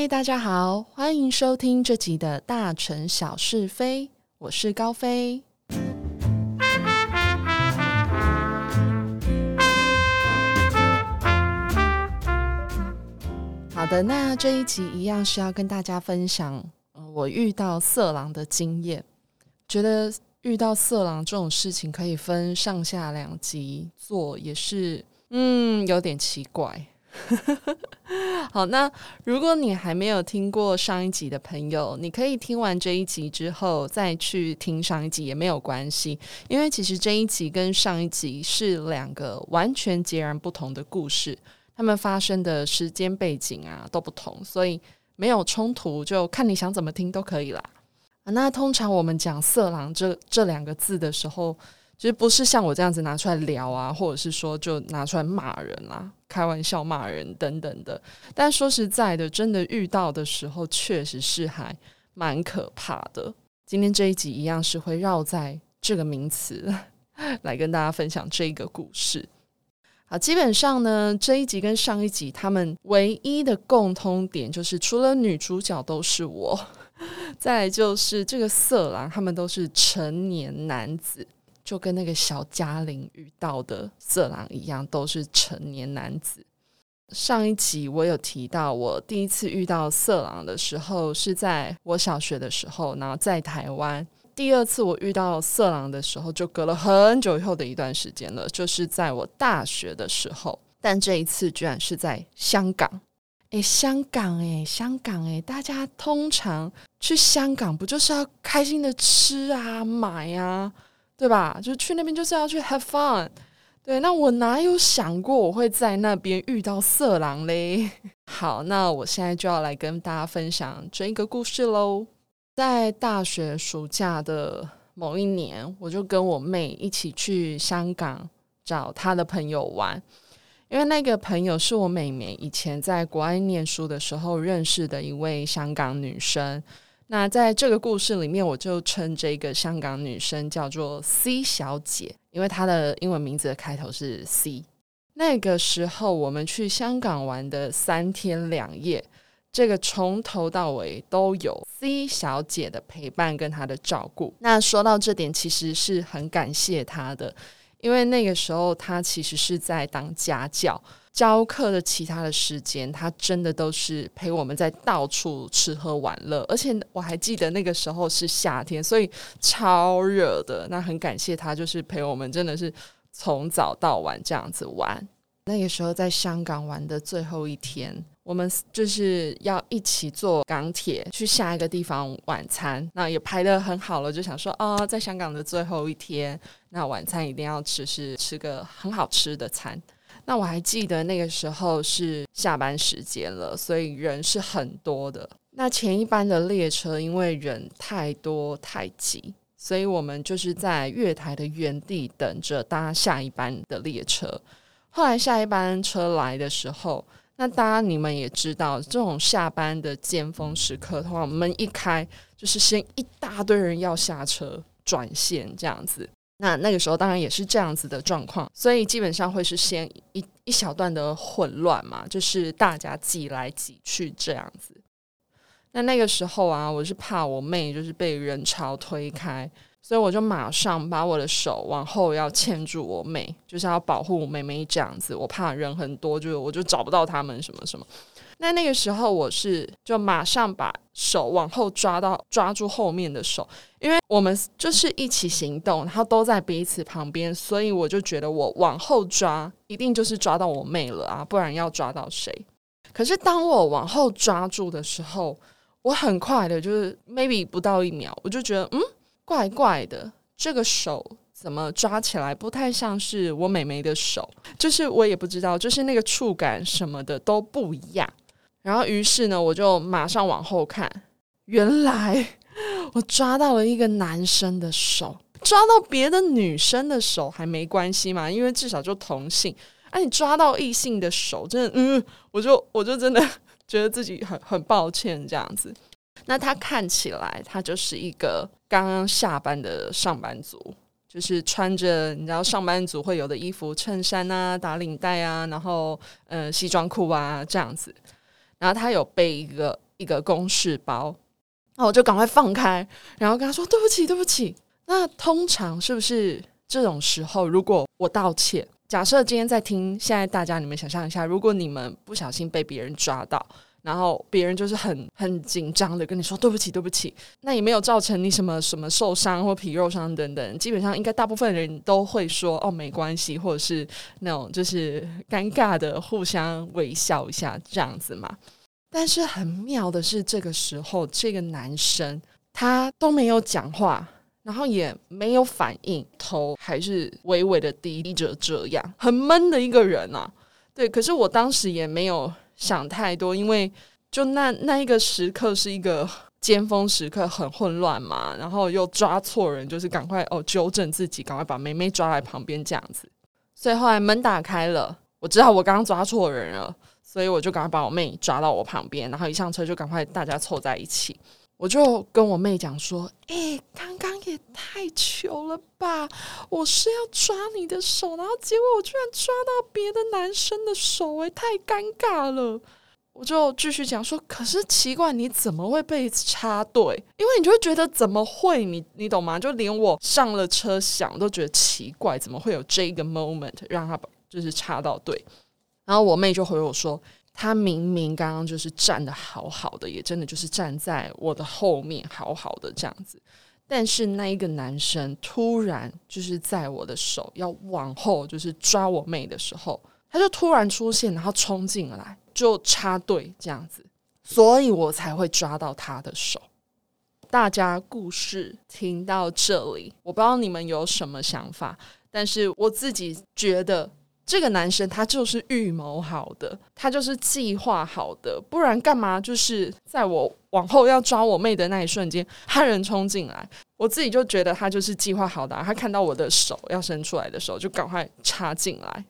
嗨，大家好，欢迎收听这集的大城小是非，我是高飞。好的，那这一集一样是要跟大家分享，我遇到色狼的经验。觉得遇到色狼这种事情可以分上下两集做，也是嗯有点奇怪。好，那如果你还没有听过上一集的朋友，你可以听完这一集之后再去听上一集也没有关系，因为其实这一集跟上一集是两个完全截然不同的故事，他们发生的时间背景啊都不同，所以没有冲突，就看你想怎么听都可以啦。那通常我们讲“色狼”这这两个字的时候，其实不是像我这样子拿出来聊啊，或者是说就拿出来骂人啦、开玩笑骂人等等的。但说实在的，真的遇到的时候，确实是还蛮可怕的。今天这一集一样是会绕在这个名词 来跟大家分享这个故事。好，基本上呢，这一集跟上一集他们唯一的共通点就是，除了女主角都是我。再就是这个色狼，他们都是成年男子，就跟那个小嘉玲遇到的色狼一样，都是成年男子。上一集我有提到，我第一次遇到色狼的时候是在我小学的时候，然后在台湾；第二次我遇到色狼的时候，就隔了很久以后的一段时间了，就是在我大学的时候。但这一次居然是在香港。哎，香港哎，香港哎，大家通常去香港不就是要开心的吃啊、买啊，对吧？就去那边就是要去 have fun。对，那我哪有想过我会在那边遇到色狼嘞？好，那我现在就要来跟大家分享这一个故事喽。在大学暑假的某一年，我就跟我妹一起去香港找她的朋友玩。因为那个朋友是我妹妹以前在国外念书的时候认识的一位香港女生。那在这个故事里面，我就称这个香港女生叫做 C 小姐，因为她的英文名字的开头是 C。那个时候我们去香港玩的三天两夜，这个从头到尾都有 C 小姐的陪伴跟她的照顾。那说到这点，其实是很感谢她的。因为那个时候她其实是在当家教，教课的其他的时间，他真的都是陪我们在到处吃喝玩乐。而且我还记得那个时候是夏天，所以超热的。那很感谢他，就是陪我们，真的是从早到晚这样子玩。那个时候在香港玩的最后一天。我们就是要一起坐港铁去下一个地方晚餐，那也排的很好了，就想说哦，在香港的最后一天，那晚餐一定要吃，是吃个很好吃的餐。那我还记得那个时候是下班时间了，所以人是很多的。那前一班的列车因为人太多太挤，所以我们就是在月台的原地等着搭下一班的列车。后来下一班车来的时候。那大家你们也知道，这种下班的尖峰时刻的话，门一开就是先一大堆人要下车转线这样子。那那个时候当然也是这样子的状况，所以基本上会是先一一小段的混乱嘛，就是大家挤来挤去这样子。那那个时候啊，我是怕我妹就是被人潮推开。所以我就马上把我的手往后要牵住我妹，就是要保护妹妹这样子。我怕人很多，就我就找不到他们什么什么。那那个时候我是就马上把手往后抓到抓住后面的手，因为我们就是一起行动，然后都在彼此旁边，所以我就觉得我往后抓一定就是抓到我妹了啊，不然要抓到谁？可是当我往后抓住的时候，我很快的就是 maybe 不到一秒，我就觉得嗯。怪怪的，这个手怎么抓起来不太像是我妹妹的手，就是我也不知道，就是那个触感什么的都不一样。然后于是呢，我就马上往后看，原来我抓到了一个男生的手，抓到别的女生的手还没关系嘛，因为至少就同性。哎，你抓到异性的手，真的，嗯，我就我就真的 觉得自己很很抱歉这样子。那他看起来，他就是一个刚刚下班的上班族，就是穿着你知道上班族会有的衣服，衬衫啊、打领带啊，然后呃西装裤啊这样子。然后他有背一个一个公式包，那我就赶快放开，然后跟他说对不起，对不起。那通常是不是这种时候，如果我道歉，假设今天在听，现在大家你们想象一下，如果你们不小心被别人抓到。然后别人就是很很紧张的跟你说对不起对不起，那也没有造成你什么什么受伤或皮肉伤等等，基本上应该大部分人都会说哦没关系，或者是那种就是尴尬的互相微笑一下这样子嘛。但是很妙的是，这个时候这个男生他都没有讲话，然后也没有反应，头还是微微的低着，这样很闷的一个人啊。对，可是我当时也没有。想太多，因为就那那一个时刻是一个尖峰时刻，很混乱嘛，然后又抓错人，就是赶快哦纠正自己，赶快把妹妹抓来旁边这样子。所以后来门打开了，我知道我刚刚抓错人了，所以我就赶快把我妹抓到我旁边，然后一上车就赶快大家凑在一起。我就跟我妹讲说：“哎，刚刚也太糗了吧！我是要抓你的手，然后结果我居然抓到别的男生的手，哎，太尴尬了。”我就继续讲说：“可是奇怪，你怎么会被插队？因为你就会觉得怎么会？你你懂吗？就连我上了车想都觉得奇怪，怎么会有这个 moment 让他就是插到队？”然后我妹就回我说。他明明刚刚就是站的好好的，也真的就是站在我的后面好好的这样子，但是那一个男生突然就是在我的手要往后就是抓我妹的时候，他就突然出现，然后冲进来就插队这样子，所以我才会抓到他的手。大家故事听到这里，我不知道你们有什么想法，但是我自己觉得。这个男生他就是预谋好的，他就是计划好的，不然干嘛？就是在我往后要抓我妹的那一瞬间，他人冲进来，我自己就觉得他就是计划好的。他看到我的手要伸出来的时候，就赶快插进来。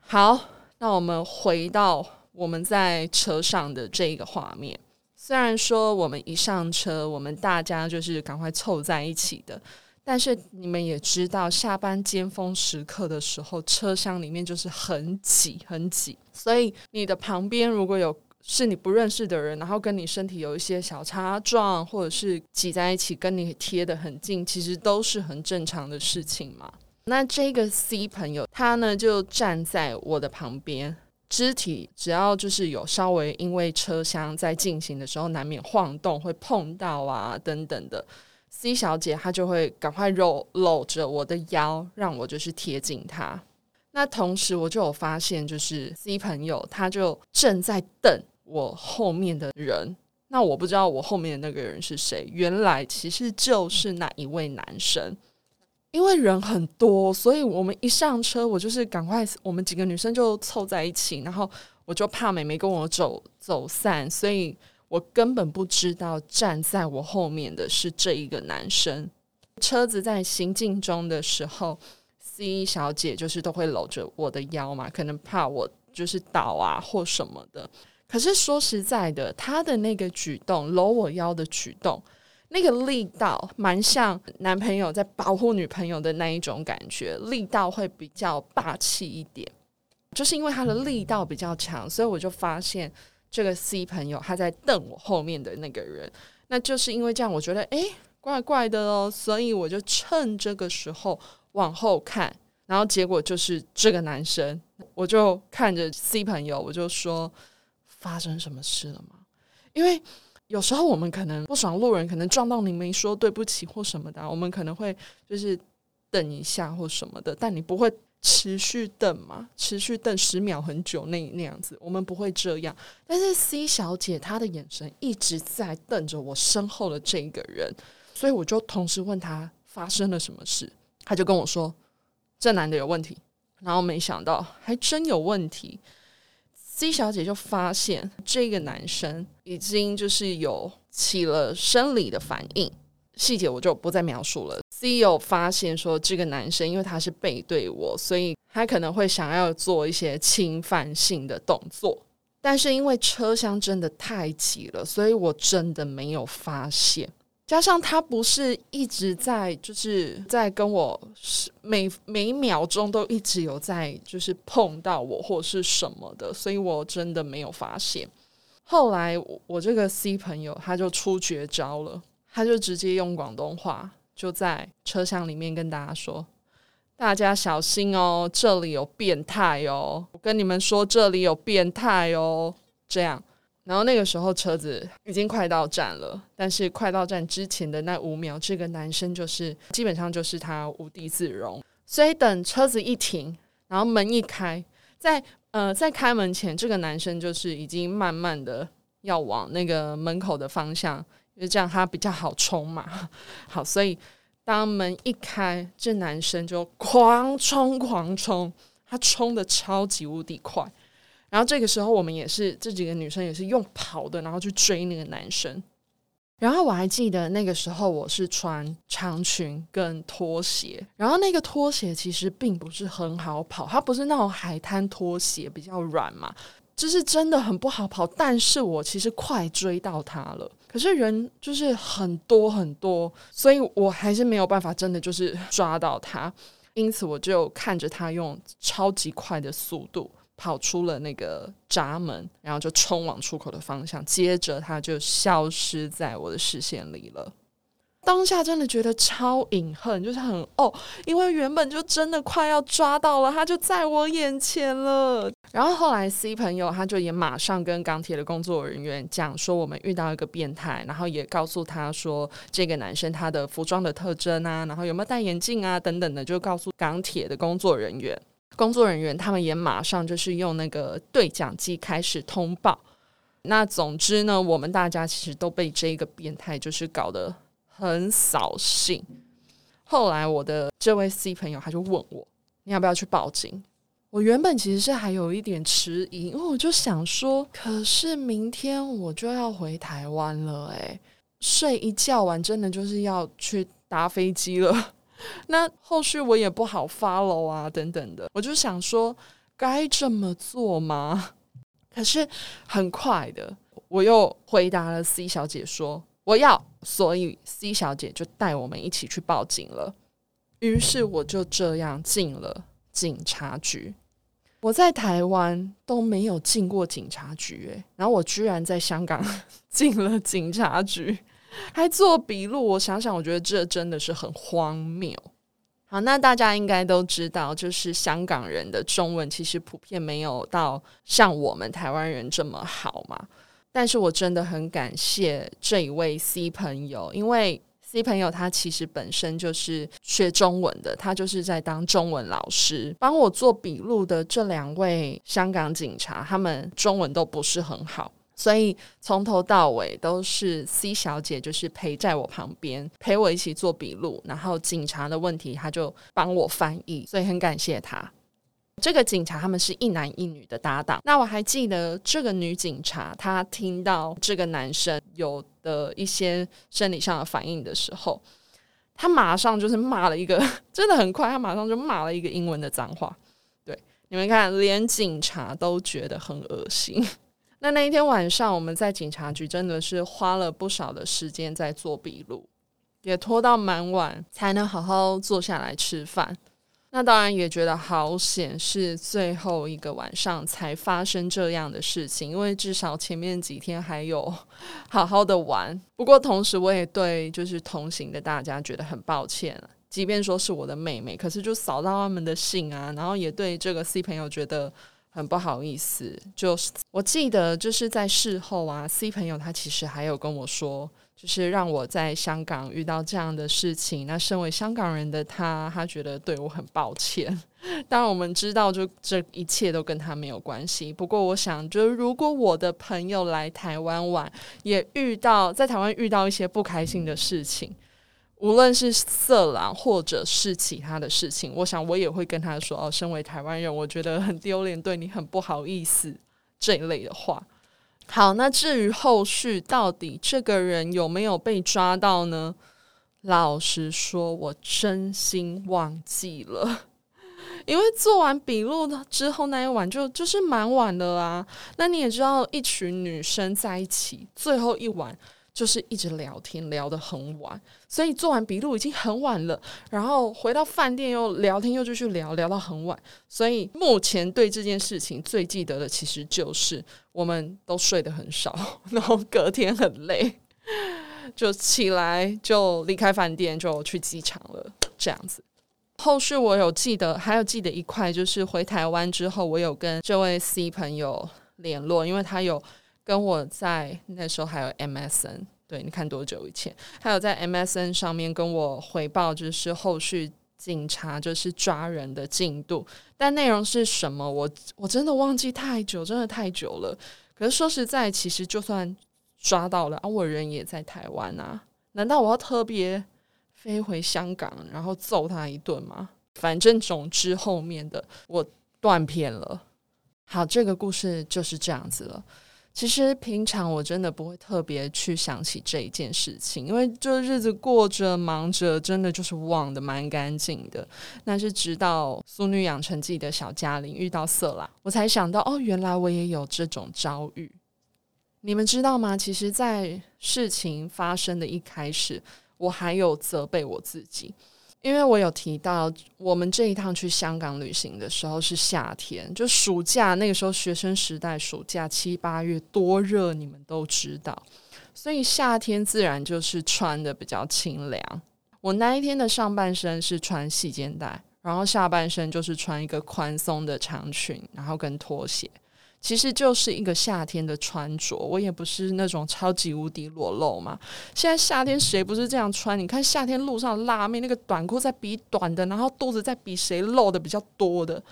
好，那我们回到我们在车上的这个画面。虽然说我们一上车，我们大家就是赶快凑在一起的。但是你们也知道，下班尖峰时刻的时候，车厢里面就是很挤很挤，所以你的旁边如果有是你不认识的人，然后跟你身体有一些小擦撞，或者是挤在一起跟你贴得很近，其实都是很正常的事情嘛。那这个 C 朋友他呢就站在我的旁边，肢体只要就是有稍微因为车厢在进行的时候难免晃动，会碰到啊等等的。C 小姐她就会赶快搂搂着我的腰，让我就是贴近她。那同时我就有发现，就是 C 朋友他就正在瞪我后面的人。那我不知道我后面的那个人是谁，原来其实就是那一位男生。因为人很多，所以我们一上车，我就是赶快，我们几个女生就凑在一起，然后我就怕美眉跟我走走散，所以。我根本不知道站在我后面的是这一个男生。车子在行进中的时候，C 小姐就是都会搂着我的腰嘛，可能怕我就是倒啊或什么的。可是说实在的，她的那个举动，搂我腰的举动，那个力道蛮像男朋友在保护女朋友的那一种感觉，力道会比较霸气一点。就是因为他的力道比较强，所以我就发现。这个 C 朋友他在瞪我后面的那个人，那就是因为这样，我觉得诶怪怪的哦，所以我就趁这个时候往后看，然后结果就是这个男生，我就看着 C 朋友，我就说发生什么事了吗？因为有时候我们可能不爽路人，可能撞到你没说对不起或什么的，我们可能会就是等一下或什么的，但你不会。持续瞪嘛，持续瞪十秒很久那那样子，我们不会这样。但是 C 小姐她的眼神一直在瞪着我身后的这个人，所以我就同时问她发生了什么事，她就跟我说这男的有问题。然后没想到还真有问题，C 小姐就发现这个男生已经就是有起了生理的反应。细节我就不再描述了。CEO 发现说，这个男生因为他是背对我，所以他可能会想要做一些侵犯性的动作。但是因为车厢真的太挤了，所以我真的没有发现。加上他不是一直在，就是在跟我是每每秒钟都一直有在，就是碰到我或是什么的，所以我真的没有发现。后来我这个 C 朋友他就出绝招了，他就直接用广东话就在车厢里面跟大家说：“大家小心哦，这里有变态哦！我跟你们说，这里有变态哦。”这样，然后那个时候车子已经快到站了，但是快到站之前的那五秒，这个男生就是基本上就是他无地自容。所以等车子一停，然后门一开，在呃，在开门前，这个男生就是已经慢慢的要往那个门口的方向，因为这样他比较好冲嘛。好，所以当门一开，这男生就狂冲狂冲，他冲的超级无敌快。然后这个时候，我们也是这几个女生也是用跑的，然后去追那个男生。然后我还记得那个时候我是穿长裙跟拖鞋，然后那个拖鞋其实并不是很好跑，它不是那种海滩拖鞋，比较软嘛，就是真的很不好跑。但是我其实快追到他了，可是人就是很多很多，所以我还是没有办法真的就是抓到他，因此我就看着他用超级快的速度。跑出了那个闸门，然后就冲往出口的方向，接着他就消失在我的视线里了。当下真的觉得超隐恨，就是很哦，因为原本就真的快要抓到了，他就在我眼前了。然后后来 C 朋友他就也马上跟港铁的工作人员讲说，我们遇到一个变态，然后也告诉他说，这个男生他的服装的特征啊，然后有没有戴眼镜啊等等的，就告诉港铁的工作人员。工作人员他们也马上就是用那个对讲机开始通报。那总之呢，我们大家其实都被这个变态就是搞得很扫兴。后来我的这位 C 朋友他就问我，你要不要去报警？我原本其实是还有一点迟疑，因为我就想说，可是明天我就要回台湾了，诶，睡一觉完真的就是要去搭飞机了。那后续我也不好 follow 啊，等等的，我就想说该这么做吗？可是很快的，我又回答了 C 小姐说我要，所以 C 小姐就带我们一起去报警了。于是我就这样进了警察局。我在台湾都没有进过警察局，然后我居然在香港 进了警察局。还做笔录，我想想，我觉得这真的是很荒谬。好，那大家应该都知道，就是香港人的中文其实普遍没有到像我们台湾人这么好嘛。但是我真的很感谢这一位 C 朋友，因为 C 朋友他其实本身就是学中文的，他就是在当中文老师。帮我做笔录的这两位香港警察，他们中文都不是很好。所以从头到尾都是 C 小姐，就是陪在我旁边，陪我一起做笔录，然后警察的问题，她就帮我翻译，所以很感谢她。这个警察他们是一男一女的搭档。那我还记得这个女警察，她听到这个男生有的一些生理上的反应的时候，她马上就是骂了一个，真的很快，她马上就骂了一个英文的脏话。对，你们看，连警察都觉得很恶心。那那一天晚上，我们在警察局真的是花了不少的时间在做笔录，也拖到蛮晚才能好好坐下来吃饭。那当然也觉得好险，是最后一个晚上才发生这样的事情，因为至少前面几天还有 好好的玩。不过同时，我也对就是同行的大家觉得很抱歉，即便说是我的妹妹，可是就扫到他们的信啊，然后也对这个 C 朋友觉得。很不好意思，就是我记得就是在事后啊，C 朋友他其实还有跟我说，就是让我在香港遇到这样的事情。那身为香港人的他，他觉得对我很抱歉。当然我们知道，就这一切都跟他没有关系。不过我想，就是如果我的朋友来台湾玩，也遇到在台湾遇到一些不开心的事情。无论是色狼，或者是其他的事情，我想我也会跟他说：“哦，身为台湾人，我觉得很丢脸，对你很不好意思。”这一类的话。好，那至于后续到底这个人有没有被抓到呢？老实说，我真心忘记了，因为做完笔录之后那一晚就就是蛮晚的啦。那你也知道，一群女生在一起，最后一晚。就是一直聊天，聊得很晚，所以做完笔录已经很晚了，然后回到饭店又聊天，又继续聊，聊到很晚。所以目前对这件事情最记得的，其实就是我们都睡得很少，然后隔天很累，就起来就离开饭店，就去机场了，这样子。后续我有记得，还有记得一块，就是回台湾之后，我有跟这位 C 朋友联络，因为他有。跟我在那时候还有 MSN，对，你看多久以前？还有在 MSN 上面跟我回报，就是后续警察就是抓人的进度，但内容是什么？我我真的忘记太久，真的太久了。可是说实在，其实就算抓到了啊，我人也在台湾啊，难道我要特别飞回香港，然后揍他一顿吗？反正总之后面的我断片了。好，这个故事就是这样子了。其实平常我真的不会特别去想起这一件事情，因为这日子过着忙着，真的就是忘的蛮干净的。那是直到《苏女养成记》的小嘉玲遇到色狼，我才想到哦，原来我也有这种遭遇。你们知道吗？其实，在事情发生的一开始，我还有责备我自己。因为我有提到，我们这一趟去香港旅行的时候是夏天，就暑假那个时候，学生时代暑假七八月多热，你们都知道，所以夏天自然就是穿的比较清凉。我那一天的上半身是穿细肩带，然后下半身就是穿一个宽松的长裙，然后跟拖鞋。其实就是一个夏天的穿着，我也不是那种超级无敌裸露嘛。现在夏天谁不是这样穿？你看夏天路上辣妹那个短裤在比短的，然后肚子在比谁露的比较多的。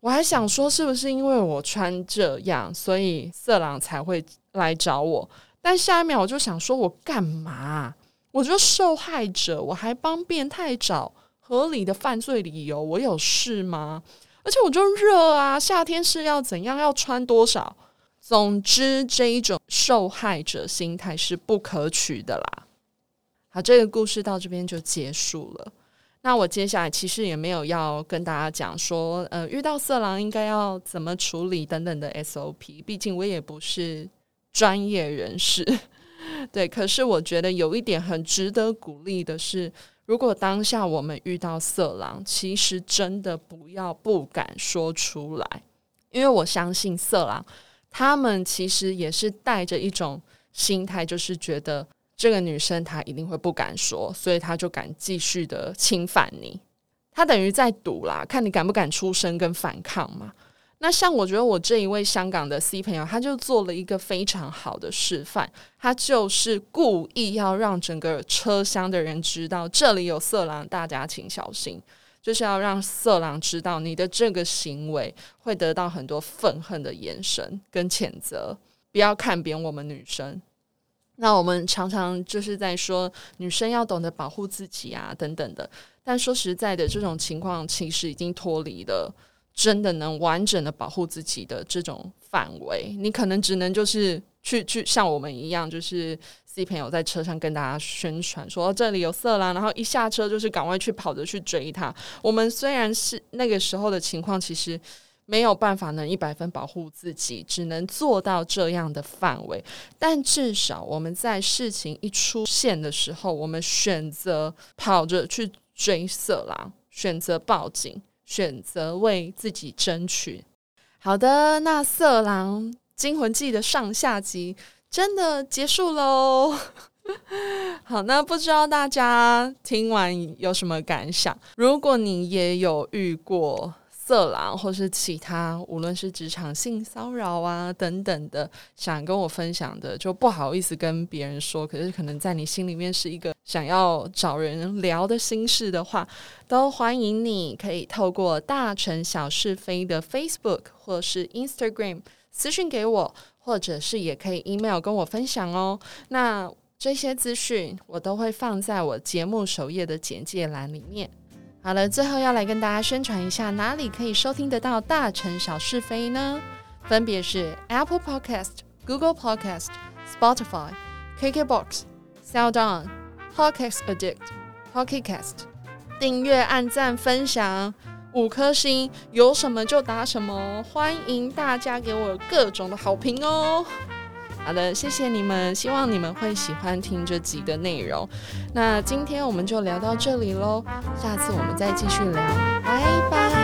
我还想说，是不是因为我穿这样，所以色狼才会来找我？但下一秒我就想说，我干嘛？我就受害者，我还帮变态找合理的犯罪理由，我有事吗？而且我就热啊，夏天是要怎样？要穿多少？总之，这一种受害者心态是不可取的啦。好，这个故事到这边就结束了。那我接下来其实也没有要跟大家讲说，呃，遇到色狼应该要怎么处理等等的 SOP。毕竟我也不是专业人士，对。可是我觉得有一点很值得鼓励的是。如果当下我们遇到色狼，其实真的不要不敢说出来，因为我相信色狼他们其实也是带着一种心态，就是觉得这个女生她一定会不敢说，所以他就敢继续的侵犯你，他等于在赌啦，看你敢不敢出声跟反抗嘛。那像我觉得我这一位香港的 C 朋友，他就做了一个非常好的示范，他就是故意要让整个车厢的人知道这里有色狼，大家请小心，就是要让色狼知道你的这个行为会得到很多愤恨的眼神跟谴责，不要看扁我们女生。那我们常常就是在说女生要懂得保护自己啊等等的，但说实在的，这种情况其实已经脱离了。真的能完整的保护自己的这种范围，你可能只能就是去去像我们一样，就是 C 朋友在车上跟大家宣传说这里有色狼，然后一下车就是赶快去跑着去追他。我们虽然是那个时候的情况，其实没有办法能一百分保护自己，只能做到这样的范围。但至少我们在事情一出现的时候，我们选择跑着去追色狼，选择报警。选择为自己争取。好的，那《色狼惊魂记》的上下集真的结束喽。好，那不知道大家听完有什么感想？如果你也有遇过。色狼，或是其他，无论是职场性骚扰啊等等的，想跟我分享的，就不好意思跟别人说。可是可能在你心里面是一个想要找人聊的心事的话，都欢迎你可以透过大城小是非的 Facebook 或是 Instagram 私讯给我，或者是也可以 email 跟我分享哦。那这些资讯我都会放在我节目首页的简介栏里面。好了，最后要来跟大家宣传一下，哪里可以收听得到《大城小是非》呢？分别是 Apple Podcast、Google Podcast、Spotify、KKBox、SoundOn、Podcast Addict、Pocket Cast。订阅、按赞、分享五颗星，有什么就打什么，欢迎大家给我各种的好评哦！好的，谢谢你们，希望你们会喜欢听这几个内容。那今天我们就聊到这里喽，下次我们再继续聊，拜拜。